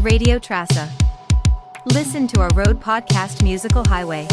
Radio Trassa. Listen to our road podcast Musical Highway.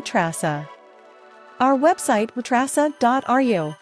Trassa. Our website watrassa.ru.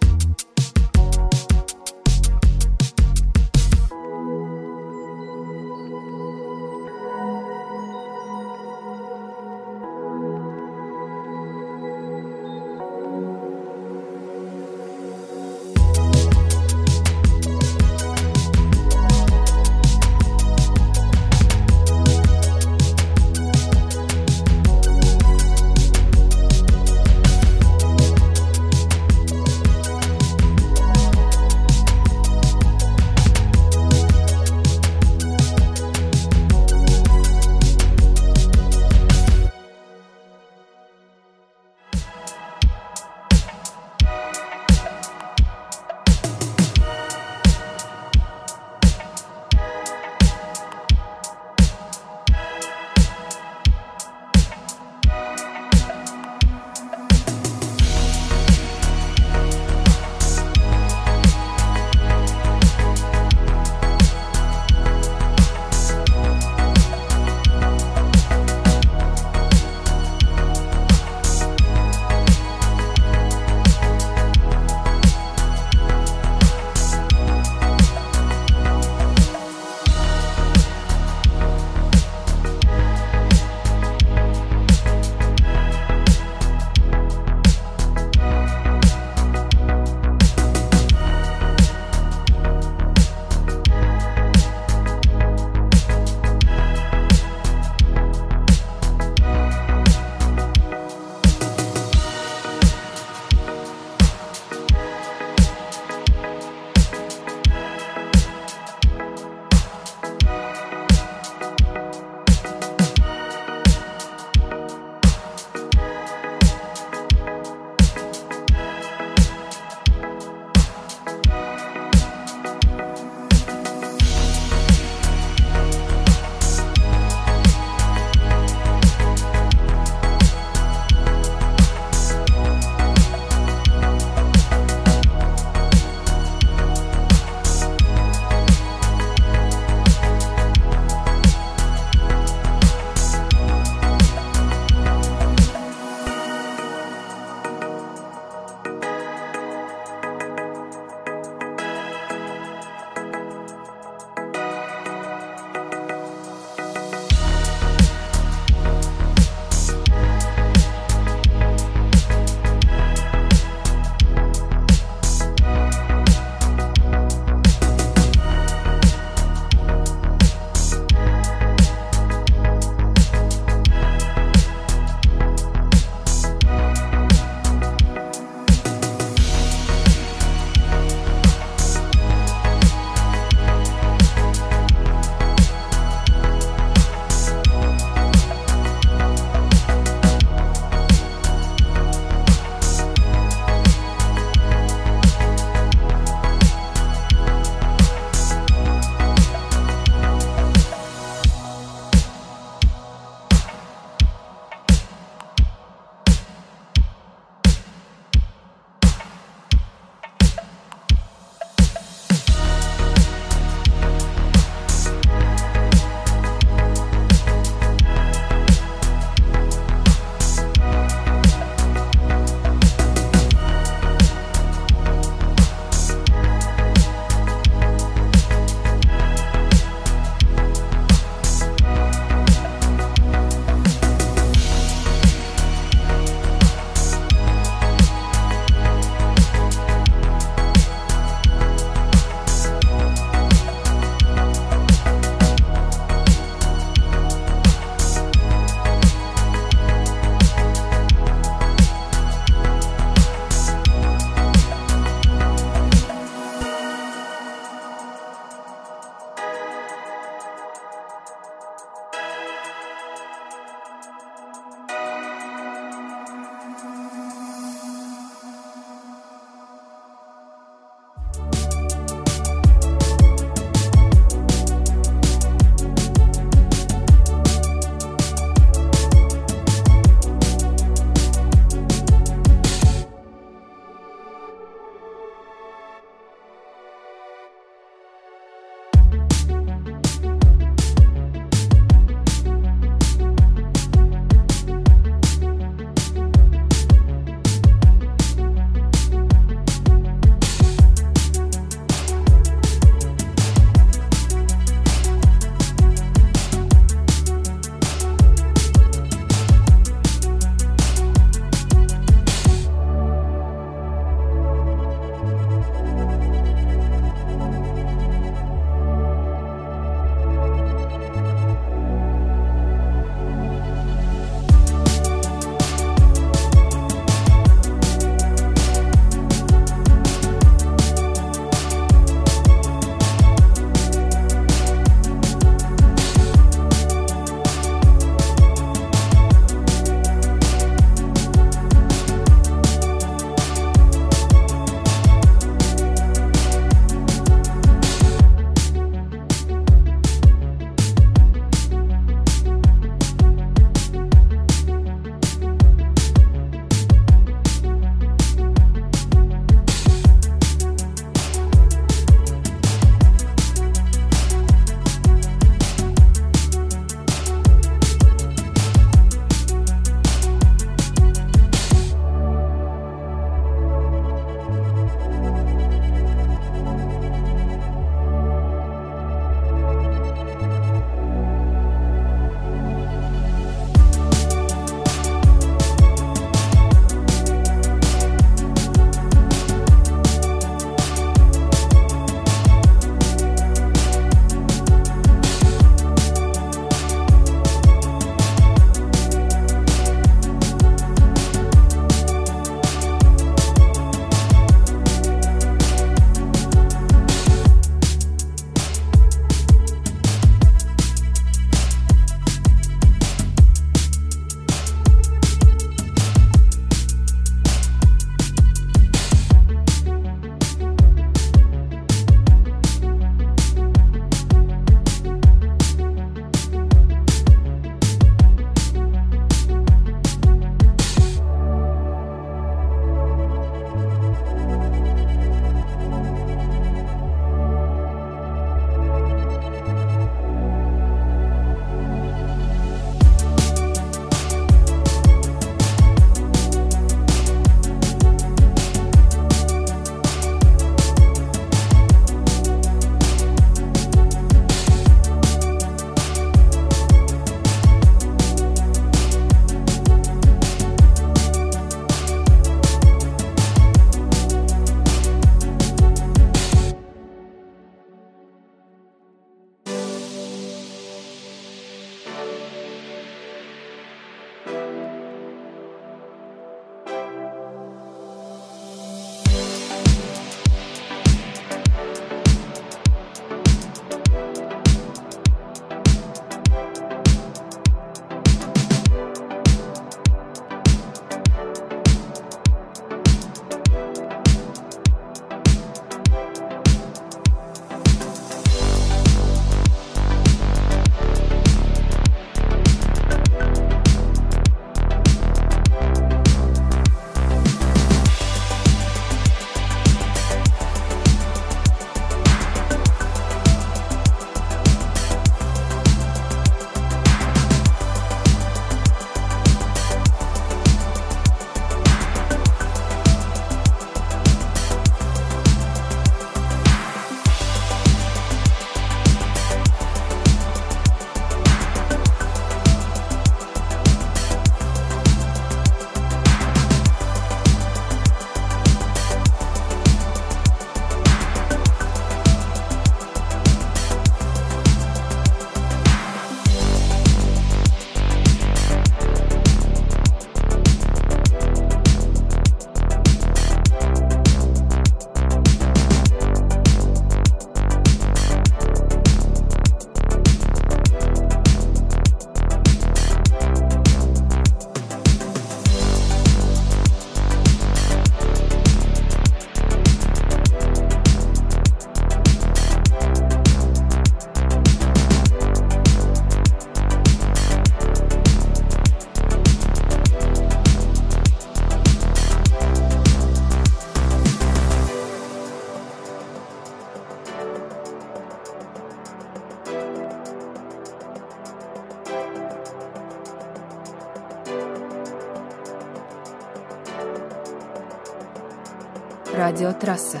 Трасса.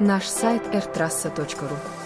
Наш сайт rtrassa.ru